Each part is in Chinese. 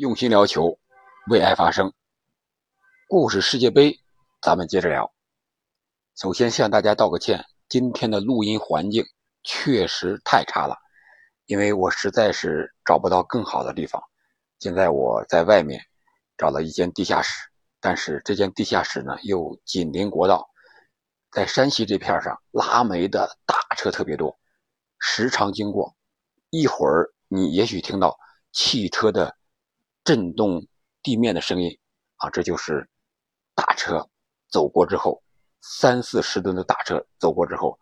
用心聊球，为爱发声。故事世界杯，咱们接着聊。首先向大家道个歉，今天的录音环境确实太差了，因为我实在是找不到更好的地方。现在我在外面找了一间地下室，但是这间地下室呢又紧邻国道，在山西这片上拉煤的大车特别多，时常经过。一会儿你也许听到汽车的。震动地面的声音啊，这就是大车走过之后，三四十吨的大车走过之后，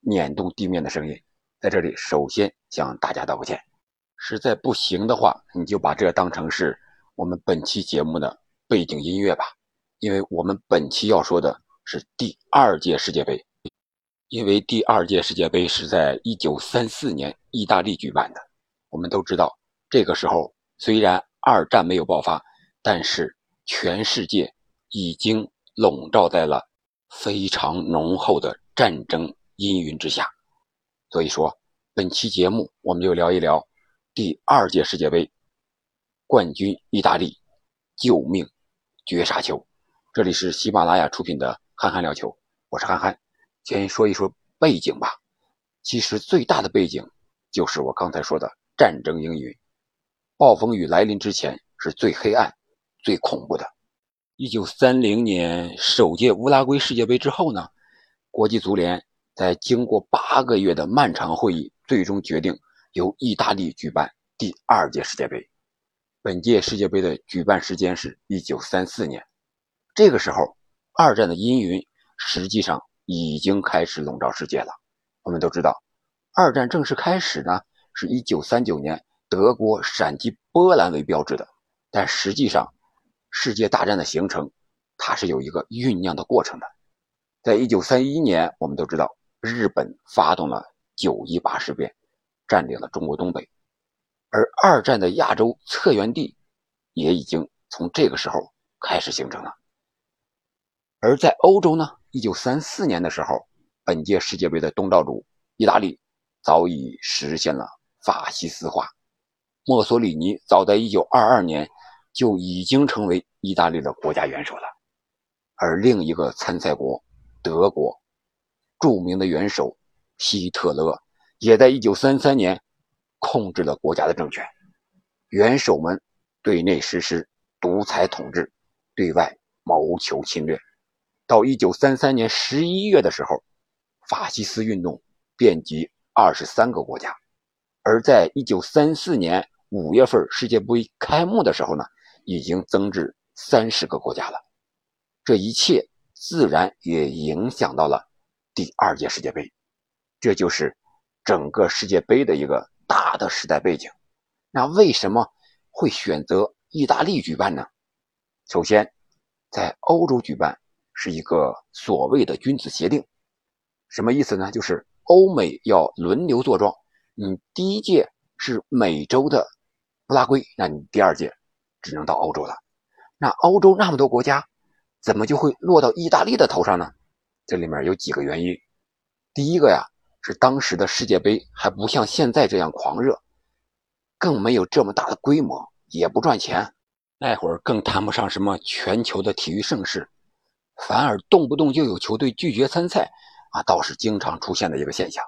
碾动地面的声音。在这里，首先向大家道个歉。实在不行的话，你就把这当成是我们本期节目的背景音乐吧。因为我们本期要说的是第二届世界杯，因为第二届世界杯是在一九三四年意大利举办的。我们都知道，这个时候虽然二战没有爆发，但是全世界已经笼罩在了非常浓厚的战争阴云之下。所以说，本期节目我们就聊一聊第二届世界杯冠军意大利救命绝杀球。这里是喜马拉雅出品的《憨憨聊球》，我是憨憨。先说一说背景吧。其实最大的背景就是我刚才说的战争阴云。暴风雨来临之前是最黑暗、最恐怖的。一九三零年首届乌拉圭世界杯之后呢，国际足联在经过八个月的漫长会议，最终决定由意大利举办第二届世界杯。本届世界杯的举办时间是一九三四年。这个时候，二战的阴云实际上已经开始笼罩世界了。我们都知道，二战正式开始呢，是一九三九年。德国闪击波兰为标志的，但实际上，世界大战的形成，它是有一个酝酿的过程的。在一九三一年，我们都知道日本发动了九一八事变，占领了中国东北，而二战的亚洲策源地也已经从这个时候开始形成了。而在欧洲呢，一九三四年的时候，本届世界杯的东道主意大利早已实现了法西斯化。墨索里尼早在1922年就已经成为意大利的国家元首了，而另一个参赛国德国，著名的元首希特勒也在1933年控制了国家的政权。元首们对内实施独裁统治，对外谋求侵略。到1933年11月的时候，法西斯运动遍及23个国家，而在1934年。五月份世界杯开幕的时候呢，已经增至三十个国家了。这一切自然也影响到了第二届世界杯，这就是整个世界杯的一个大的时代背景。那为什么会选择意大利举办呢？首先，在欧洲举办是一个所谓的君子协定，什么意思呢？就是欧美要轮流坐庄，你第一届是美洲的。拉圭，那你第二届只能到欧洲了。那欧洲那么多国家，怎么就会落到意大利的头上呢？这里面有几个原因。第一个呀，是当时的世界杯还不像现在这样狂热，更没有这么大的规模，也不赚钱。那会儿更谈不上什么全球的体育盛世，反而动不动就有球队拒绝参赛啊，倒是经常出现的一个现象。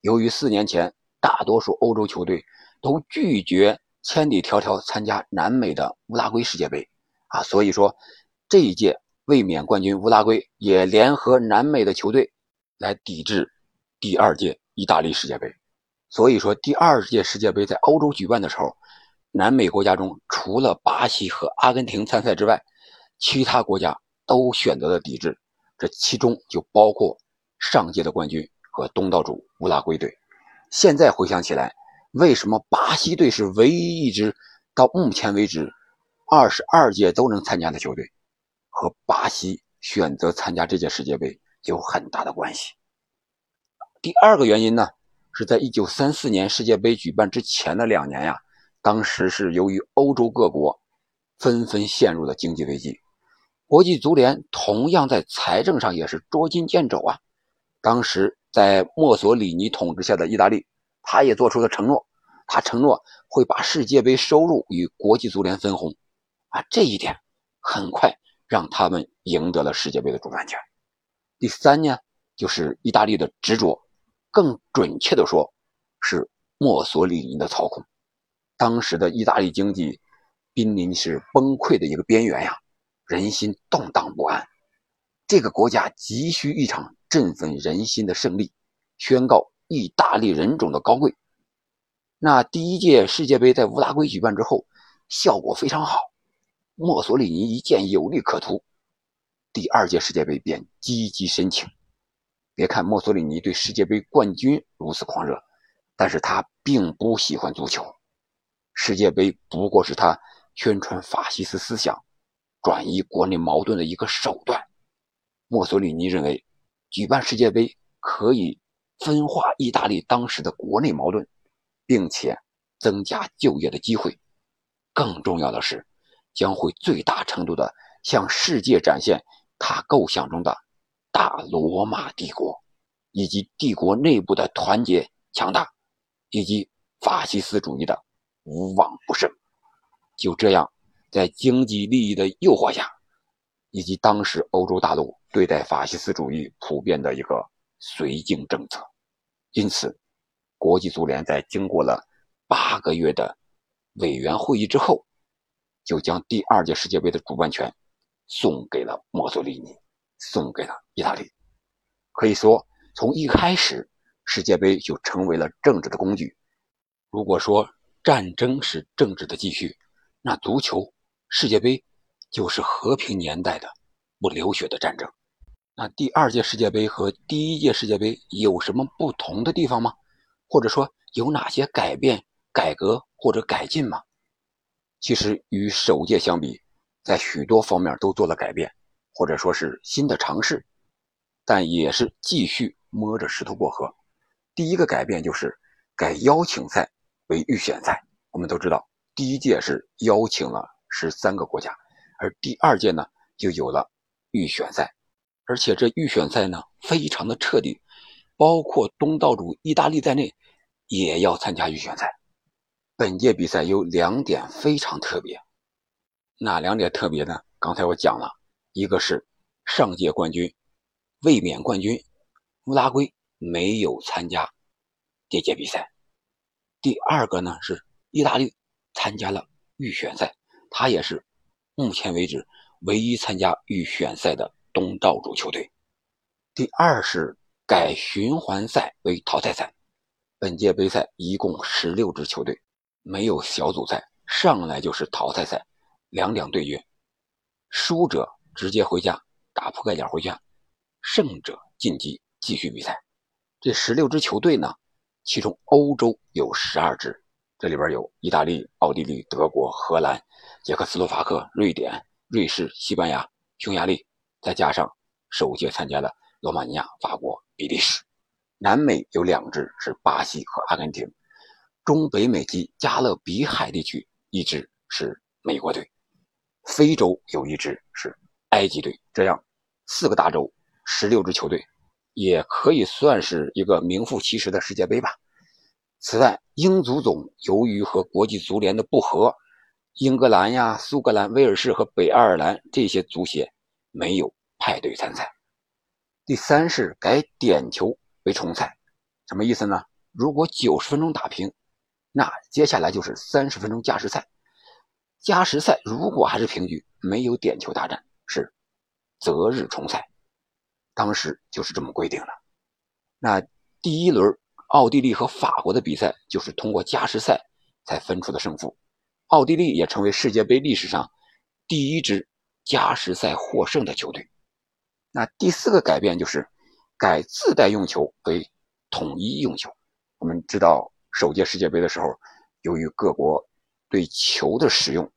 由于四年前大多数欧洲球队都拒绝。千里迢迢参加南美的乌拉圭世界杯，啊，所以说这一届卫冕冠军乌拉圭也联合南美的球队来抵制第二届意大利世界杯。所以说第二届世界杯在欧洲举办的时候，南美国家中除了巴西和阿根廷参赛之外，其他国家都选择了抵制。这其中就包括上届的冠军和东道主乌拉圭队。现在回想起来。为什么巴西队是唯一一支到目前为止二十二届都能参加的球队？和巴西选择参加这届世界杯有很大的关系。第二个原因呢，是在一九三四年世界杯举办之前的两年呀，当时是由于欧洲各国纷纷陷入了经济危机，国际足联同样在财政上也是捉襟见肘啊。当时在墨索里尼统治下的意大利。他也做出了承诺，他承诺会把世界杯收入与国际足联分红，啊，这一点很快让他们赢得了世界杯的主办权。第三呢，就是意大利的执着，更准确的说，是墨索里尼的操控。当时的意大利经济濒临是崩溃的一个边缘呀，人心动荡不安。这个国家急需一场振奋人心的胜利，宣告意大利人种的高贵。那第一届世界杯在乌拉圭举办之后，效果非常好，墨索里尼一见有利可图，第二届世界杯便积极申请。别看墨索里尼对世界杯冠军如此狂热，但是他并不喜欢足球。世界杯不过是他宣传法西斯思想、转移国内矛盾的一个手段。墨索里尼认为，举办世界杯可以分化意大利当时的国内矛盾，并且增加就业的机会。更重要的是，将会最大程度的向世界展现他构想中的大罗马帝国，以及帝国内部的团结强大，以及法西斯主义的。无往不胜。就这样，在经济利益的诱惑下，以及当时欧洲大陆对待法西斯主义普遍的一个绥靖政策，因此，国际足联在经过了八个月的委员会议之后，就将第二届世界杯的主办权送给了墨索里尼，送给了意大利。可以说，从一开始，世界杯就成为了政治的工具。如果说，战争是政治的继续，那足球世界杯就是和平年代的不流血的战争。那第二届世界杯和第一届世界杯有什么不同的地方吗？或者说有哪些改变、改革或者改进吗？其实与首届相比，在许多方面都做了改变，或者说是新的尝试，但也是继续摸着石头过河。第一个改变就是改邀请赛。为预选赛，我们都知道，第一届是邀请了十三个国家，而第二届呢就有了预选赛，而且这预选赛呢非常的彻底，包括东道主意大利在内也要参加预选赛。本届比赛有两点非常特别，哪两点特别呢？刚才我讲了一个是上届冠军、卫冕冠军乌拉圭没有参加这届比赛。第二个呢是意大利参加了预选赛，他也是目前为止唯一参加预选赛的东道主球队。第二是改循环赛为淘汰赛，本届杯赛一共十六支球队，没有小组赛，上来就是淘汰赛，两两对决，输者直接回家打扑克脸回家，胜者晋级继续比赛。这十六支球队呢？其中，欧洲有十二支，这里边有意大利、奥地利、德国、荷兰、捷克斯洛伐克、瑞典、瑞士、西班牙、匈牙利，再加上首届参加的罗马尼亚、法国、比利时。南美有两支是巴西和阿根廷，中北美及加勒比海地区一支是美国队，非洲有一支是埃及队。这样，四个大洲，十六支球队。也可以算是一个名副其实的世界杯吧。此外，英足总由于和国际足联的不和，英格兰呀、苏格兰、威尔士和北爱尔兰这些足协没有派队参赛。第三是改点球为重赛，什么意思呢？如果九十分钟打平，那接下来就是三十分钟加时赛。加时赛如果还是平局，没有点球大战，是择日重赛。当时就是这么规定的。那第一轮奥地利和法国的比赛就是通过加时赛才分出的胜负，奥地利也成为世界杯历史上第一支加时赛获胜的球队。那第四个改变就是改自带用球为统一用球。我们知道首届世界杯的时候，由于各国对球的使用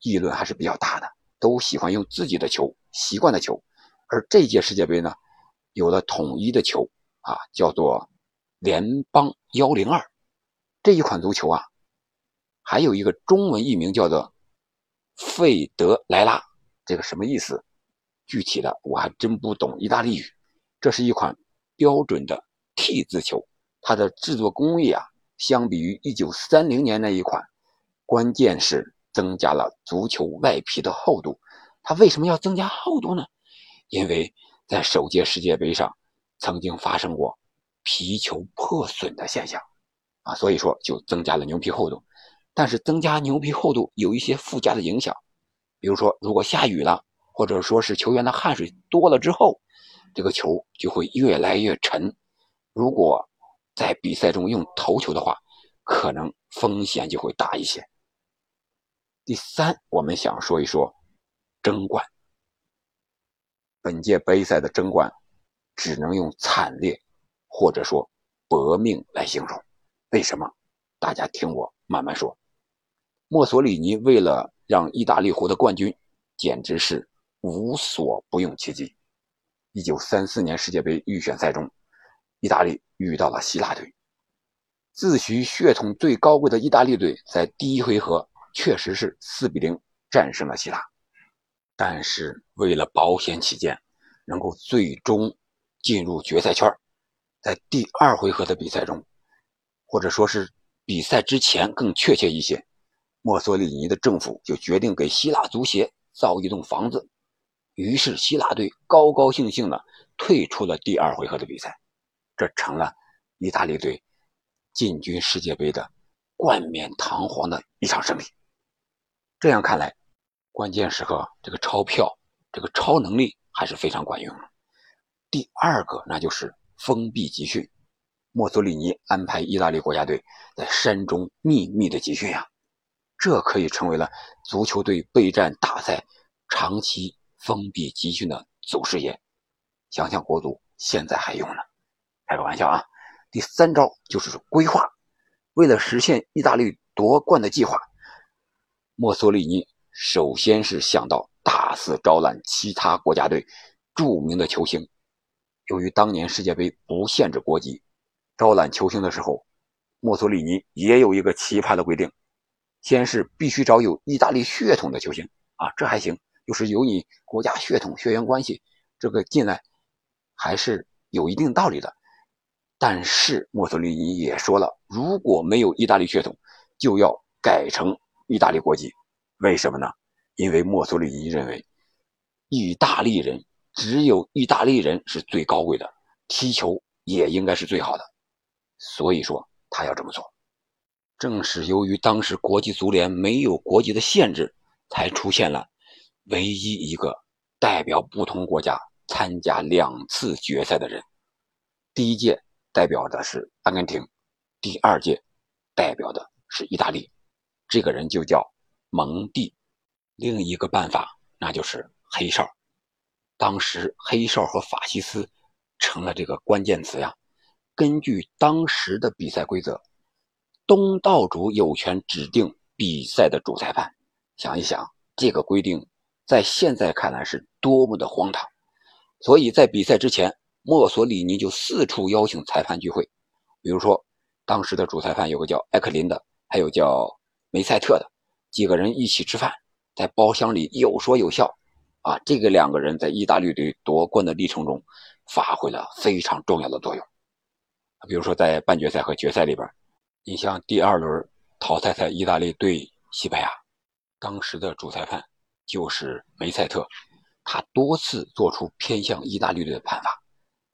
议论还是比较大的，都喜欢用自己的球习惯的球。而这届世界杯呢，有了统一的球啊，叫做联邦幺零二这一款足球啊，还有一个中文译名叫做费德莱拉，这个什么意思？具体的我还真不懂意大利语。这是一款标准的 T 字球，它的制作工艺啊相比于1930年那一款，关键是增加了足球外皮的厚度。它为什么要增加厚度呢？因为在首届世界杯上曾经发生过皮球破损的现象，啊，所以说就增加了牛皮厚度。但是增加牛皮厚度有一些附加的影响，比如说如果下雨了，或者说是球员的汗水多了之后，这个球就会越来越沉。如果在比赛中用头球的话，可能风险就会大一些。第三，我们想说一说争冠。本届杯赛的争冠，只能用惨烈或者说搏命来形容。为什么？大家听我慢慢说。墨索里尼为了让意大利获得冠军，简直是无所不用其极。一九三四年世界杯预选赛中，意大利遇到了希腊队。自诩血统最高贵的意大利队，在第一回合确实是四比零战胜了希腊，但是为了保险起见，能够最终进入决赛圈，在第二回合的比赛中，或者说是比赛之前更确切一些，墨索里尼的政府就决定给希腊足协造一栋房子，于是希腊队高高兴兴的退出了第二回合的比赛，这成了意大利队。进军世界杯的冠冕堂皇的一场胜利。这样看来，关键时刻这个钞票、这个超能力还是非常管用的。第二个，那就是封闭集训。墨索里尼安排意大利国家队在山中秘密的集训呀，这可以成为了足球队备战大赛长期封闭集训的祖师爷。想想国足现在还用呢，开个玩笑啊。第三招就是规划。为了实现意大利夺冠的计划，墨索里尼首先是想到大肆招揽其他国家队著名的球星。由于当年世界杯不限制国籍，招揽球星的时候，墨索里尼也有一个奇葩的规定：先是必须找有意大利血统的球星啊，这还行，就是有你国家血统血缘关系，这个进来还是有一定道理的。但是墨索里尼也说了，如果没有意大利血统，就要改成意大利国籍。为什么呢？因为墨索里尼认为，意大利人只有意大利人是最高贵的，踢球也应该是最好的。所以说他要这么做。正是由于当时国际足联没有国籍的限制，才出现了唯一一个代表不同国家参加两次决赛的人。第一届。代表的是阿根廷，第二届代表的是意大利，这个人就叫蒙蒂。另一个办法那就是黑哨。当时黑哨和法西斯成了这个关键词呀。根据当时的比赛规则，东道主有权指定比赛的主裁判。想一想，这个规定在现在看来是多么的荒唐。所以在比赛之前。墨索里尼就四处邀请裁判聚会，比如说，当时的主裁判有个叫埃克林的，还有叫梅赛特的，几个人一起吃饭，在包厢里有说有笑，啊，这个两个人在意大利队夺冠的历程中发挥了非常重要的作用。比如说在半决赛和决赛里边，你像第二轮淘汰赛意大利对西班牙，当时的主裁判就是梅赛特，他多次做出偏向意大利队的判罚。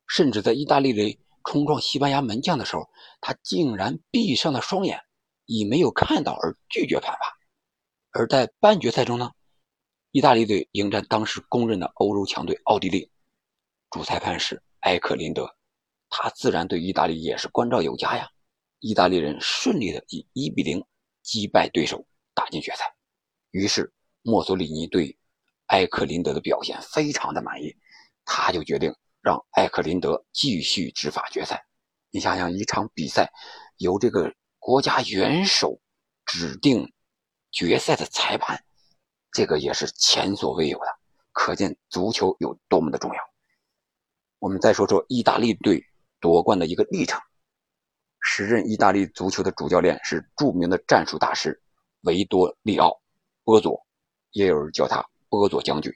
甚至在意大利队冲撞西班牙门将的时候，他竟然闭上了双眼，以没有看到而拒绝判罚。而在半决赛中呢，意大利队迎战当时公认的欧洲强队奥地利，主裁判是埃克林德，他自然对意大利也是关照有加呀。意大利人顺利的以一比零击败对手，打进决赛。于是墨索里尼对埃克林德的表现非常的满意，他就决定。让艾克林德继续执法决赛。你想想，一场比赛由这个国家元首指定决赛的裁判，这个也是前所未有的，可见足球有多么的重要。我们再说说意大利队夺冠的一个历程。时任意大利足球的主教练是著名的战术大师维多利奥·波佐，也有人叫他波佐将军。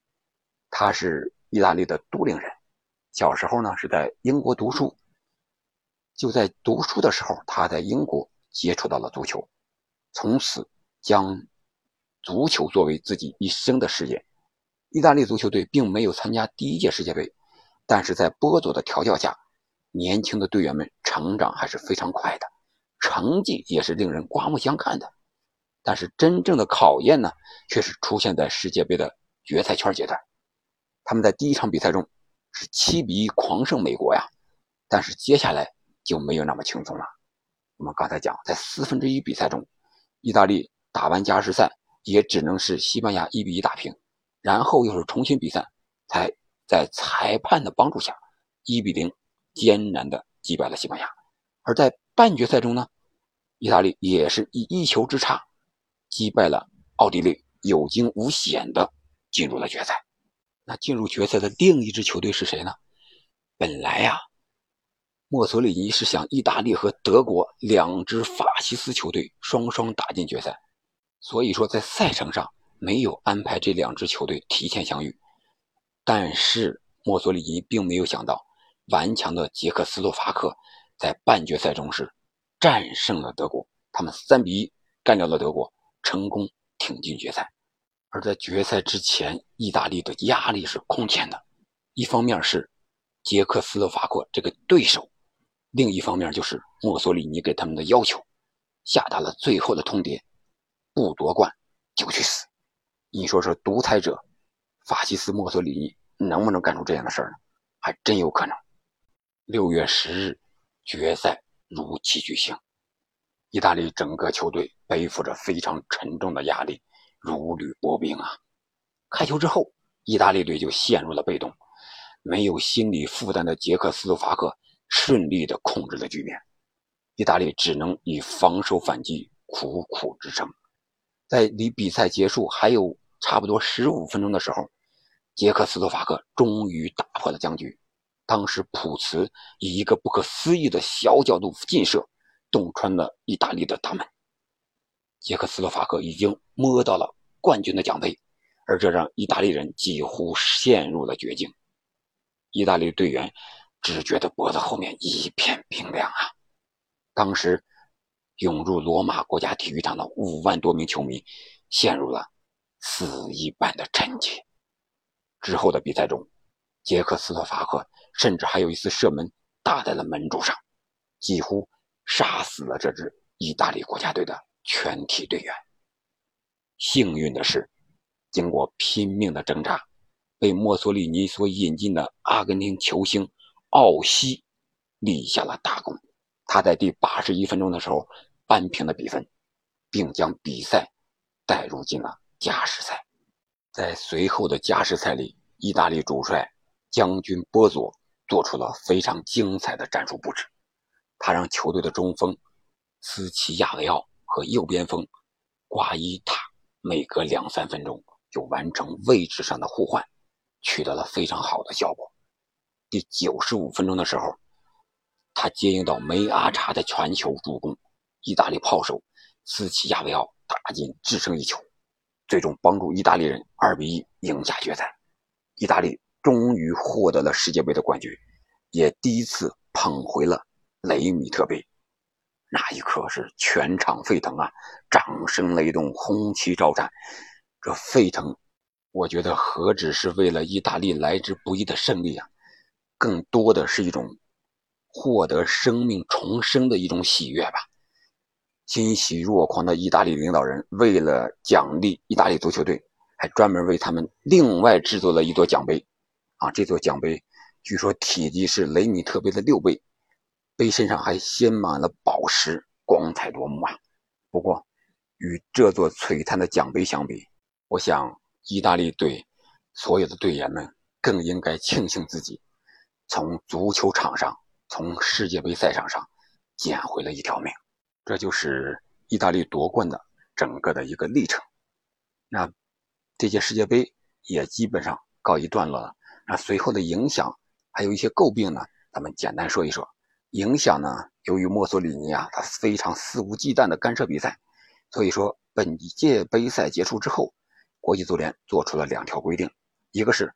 他是意大利的都灵人。小时候呢是在英国读书，就在读书的时候，他在英国接触到了足球，从此将足球作为自己一生的事业。意大利足球队并没有参加第一届世界杯，但是在波佐的调教下，年轻的队员们成长还是非常快的，成绩也是令人刮目相看的。但是真正的考验呢，却是出现在世界杯的决赛圈阶段。他们在第一场比赛中是七比一狂胜美国呀，但是接下来就没有那么轻松了。我们刚才讲，在四分之一比赛中，意大利打完加时赛也只能是西班牙一比一打平。然后又是重新比赛，才在裁判的帮助下，一比零艰难的击败了西班牙。而在半决赛中呢，意大利也是以一球之差击败了奥地利，有惊无险的进入了决赛。那进入决赛的另一支球队是谁呢？本来呀，墨索里尼是想意大利和德国两支法西斯球队双双打进决赛，所以说在赛程上。没有安排这两支球队提前相遇，但是墨索里尼并没有想到，顽强的捷克斯洛伐克在半决赛中是战胜了德国，他们三比一干掉了德国，成功挺进决赛。而在决赛之前，意大利的压力是空前的，一方面是捷克斯洛伐克这个对手，另一方面就是墨索里尼给他们的要求，下达了最后的通牒：不夺冠就去死。你说说，独裁者法西斯墨索里尼能不能干出这样的事儿呢？还真有可能。六月十日，决赛如期举行。意大利整个球队背负着非常沉重的压力，如履薄冰啊！开球之后，意大利队就陷入了被动，没有心理负担的捷克斯洛伐克顺利地控制了局面，意大利只能以防守反击苦苦支撑。在离比赛结束还有差不多十五分钟的时候，捷克斯洛伐克终于打破了僵局。当时普茨以一个不可思议的小角度劲射，洞穿了意大利的大门。捷克斯洛伐克已经摸到了冠军的奖杯，而这让意大利人几乎陷入了绝境。意大利队员只觉得脖子后面一片冰凉啊！当时。涌入罗马国家体育场的五万多名球迷陷入了死一般的沉寂。之后的比赛中，捷克斯洛伐克甚至还有一次射门打在了门柱上，几乎杀死了这支意大利国家队的全体队员。幸运的是，经过拼命的挣扎，被墨索里尼所引进的阿根廷球星奥西立下了大功。他在第八十一分钟的时候。扳平了比分，并将比赛带入进了加时赛。在随后的加时赛里，意大利主帅将军波佐做出了非常精彩的战术布置。他让球队的中锋斯奇亚维奥和右边锋瓜伊塔每隔两三分钟就完成位置上的互换，取得了非常好的效果。第九十五分钟的时候，他接应到梅阿查的传球助攻。意大利炮手斯奇亚维奥打进制胜一球，最终帮助意大利人2比1赢下决赛。意大利终于获得了世界杯的冠军，也第一次捧回了雷米特杯。那一刻是全场沸腾啊，掌声雷动，红旗招展。这沸腾，我觉得何止是为了意大利来之不易的胜利啊，更多的是一种获得生命重生的一种喜悦吧。欣喜若狂的意大利领导人为了奖励意大利足球队，还专门为他们另外制作了一座奖杯。啊，这座奖杯据说体积是雷米特杯的六倍，杯身上还镶满了宝石，光彩夺目啊。不过，与这座璀璨的奖杯相比，我想意大利队所有的队员们更应该庆幸自己从足球场上、从世界杯赛场上捡回了一条命。这就是意大利夺冠的整个的一个历程。那这届世界杯也基本上告一段落了。那随后的影响还有一些诟病呢，咱们简单说一说。影响呢，由于墨索里尼啊，他非常肆无忌惮的干涉比赛，所以说本届杯赛结束之后，国际足联做出了两条规定：一个是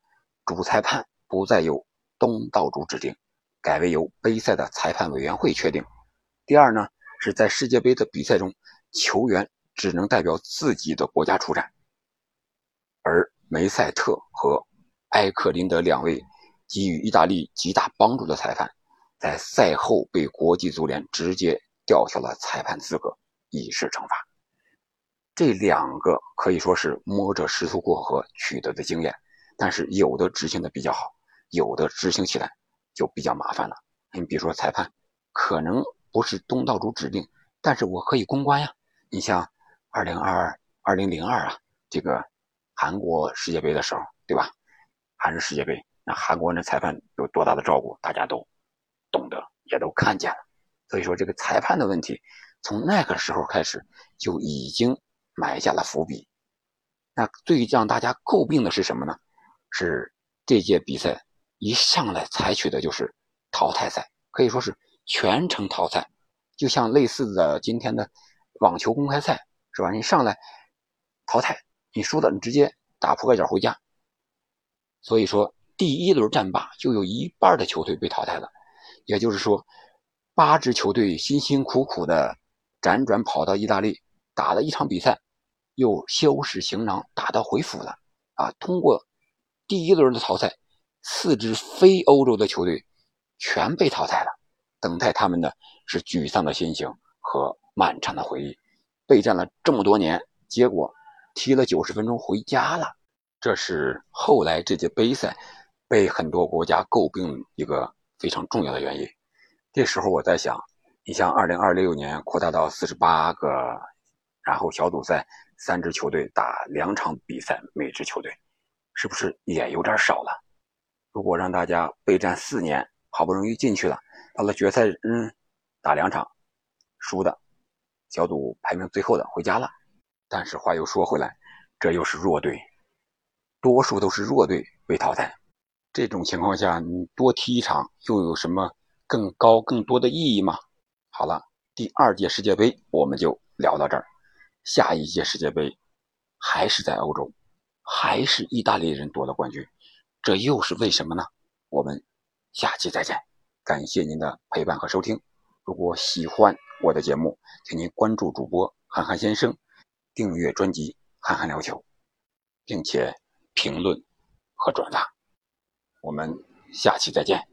主裁判不再由东道主指定，改为由杯赛的裁判委员会确定；第二呢。是在世界杯的比赛中，球员只能代表自己的国家出战。而梅赛特和埃克林德两位给予意大利极大帮助的裁判，在赛后被国际足联直接吊销了裁判资格，以示惩罚。这两个可以说是摸着石头过河取得的经验，但是有的执行的比较好，有的执行起来就比较麻烦了。你比如说裁判，可能不是东道主指定，但是我可以公关呀。你像二零二二、二零零二啊，这个韩国世界杯的时候，对吧？还是世界杯，那韩国那裁判有多大的照顾，大家都懂得，也都看见了。所以说这个裁判的问题，从那个时候开始就已经。埋下了伏笔。那最让大家诟病的是什么呢？是这届比赛一上来采取的就是淘汰赛，可以说是全程淘汰，就像类似的今天的网球公开赛，是吧？你上来淘汰，你输的你直接打扑克角回家。所以说，第一轮战罢就有一半的球队被淘汰了，也就是说，八支球队辛辛苦苦的辗转跑到意大利。打了一场比赛，又收拾行囊打道回府了啊！通过第一轮的淘汰，四支非欧洲的球队全被淘汰了。等待他们的是沮丧的心情和漫长的回忆。备战了这么多年，结果踢了九十分钟回家了。这是后来这届杯赛被很多国家诟病一个非常重要的原因。这时候我在想，你像二零二六年扩大到四十八个。然后小组赛三支球队打两场比赛，每支球队是不是也有点少了？如果让大家备战四年，好不容易进去了，到了决赛，嗯，打两场，输的，小组排名最后的回家了。但是话又说回来，这又是弱队，多数都是弱队被淘汰。这种情况下，你多踢一场又有什么更高更多的意义吗？好了，第二届世界杯我们就聊到这儿。下一届世界杯还是在欧洲，还是意大利人夺了冠军，这又是为什么呢？我们下期再见，感谢您的陪伴和收听。如果喜欢我的节目，请您关注主播憨憨先生，订阅专辑《憨憨聊球》，并且评论和转发。我们下期再见。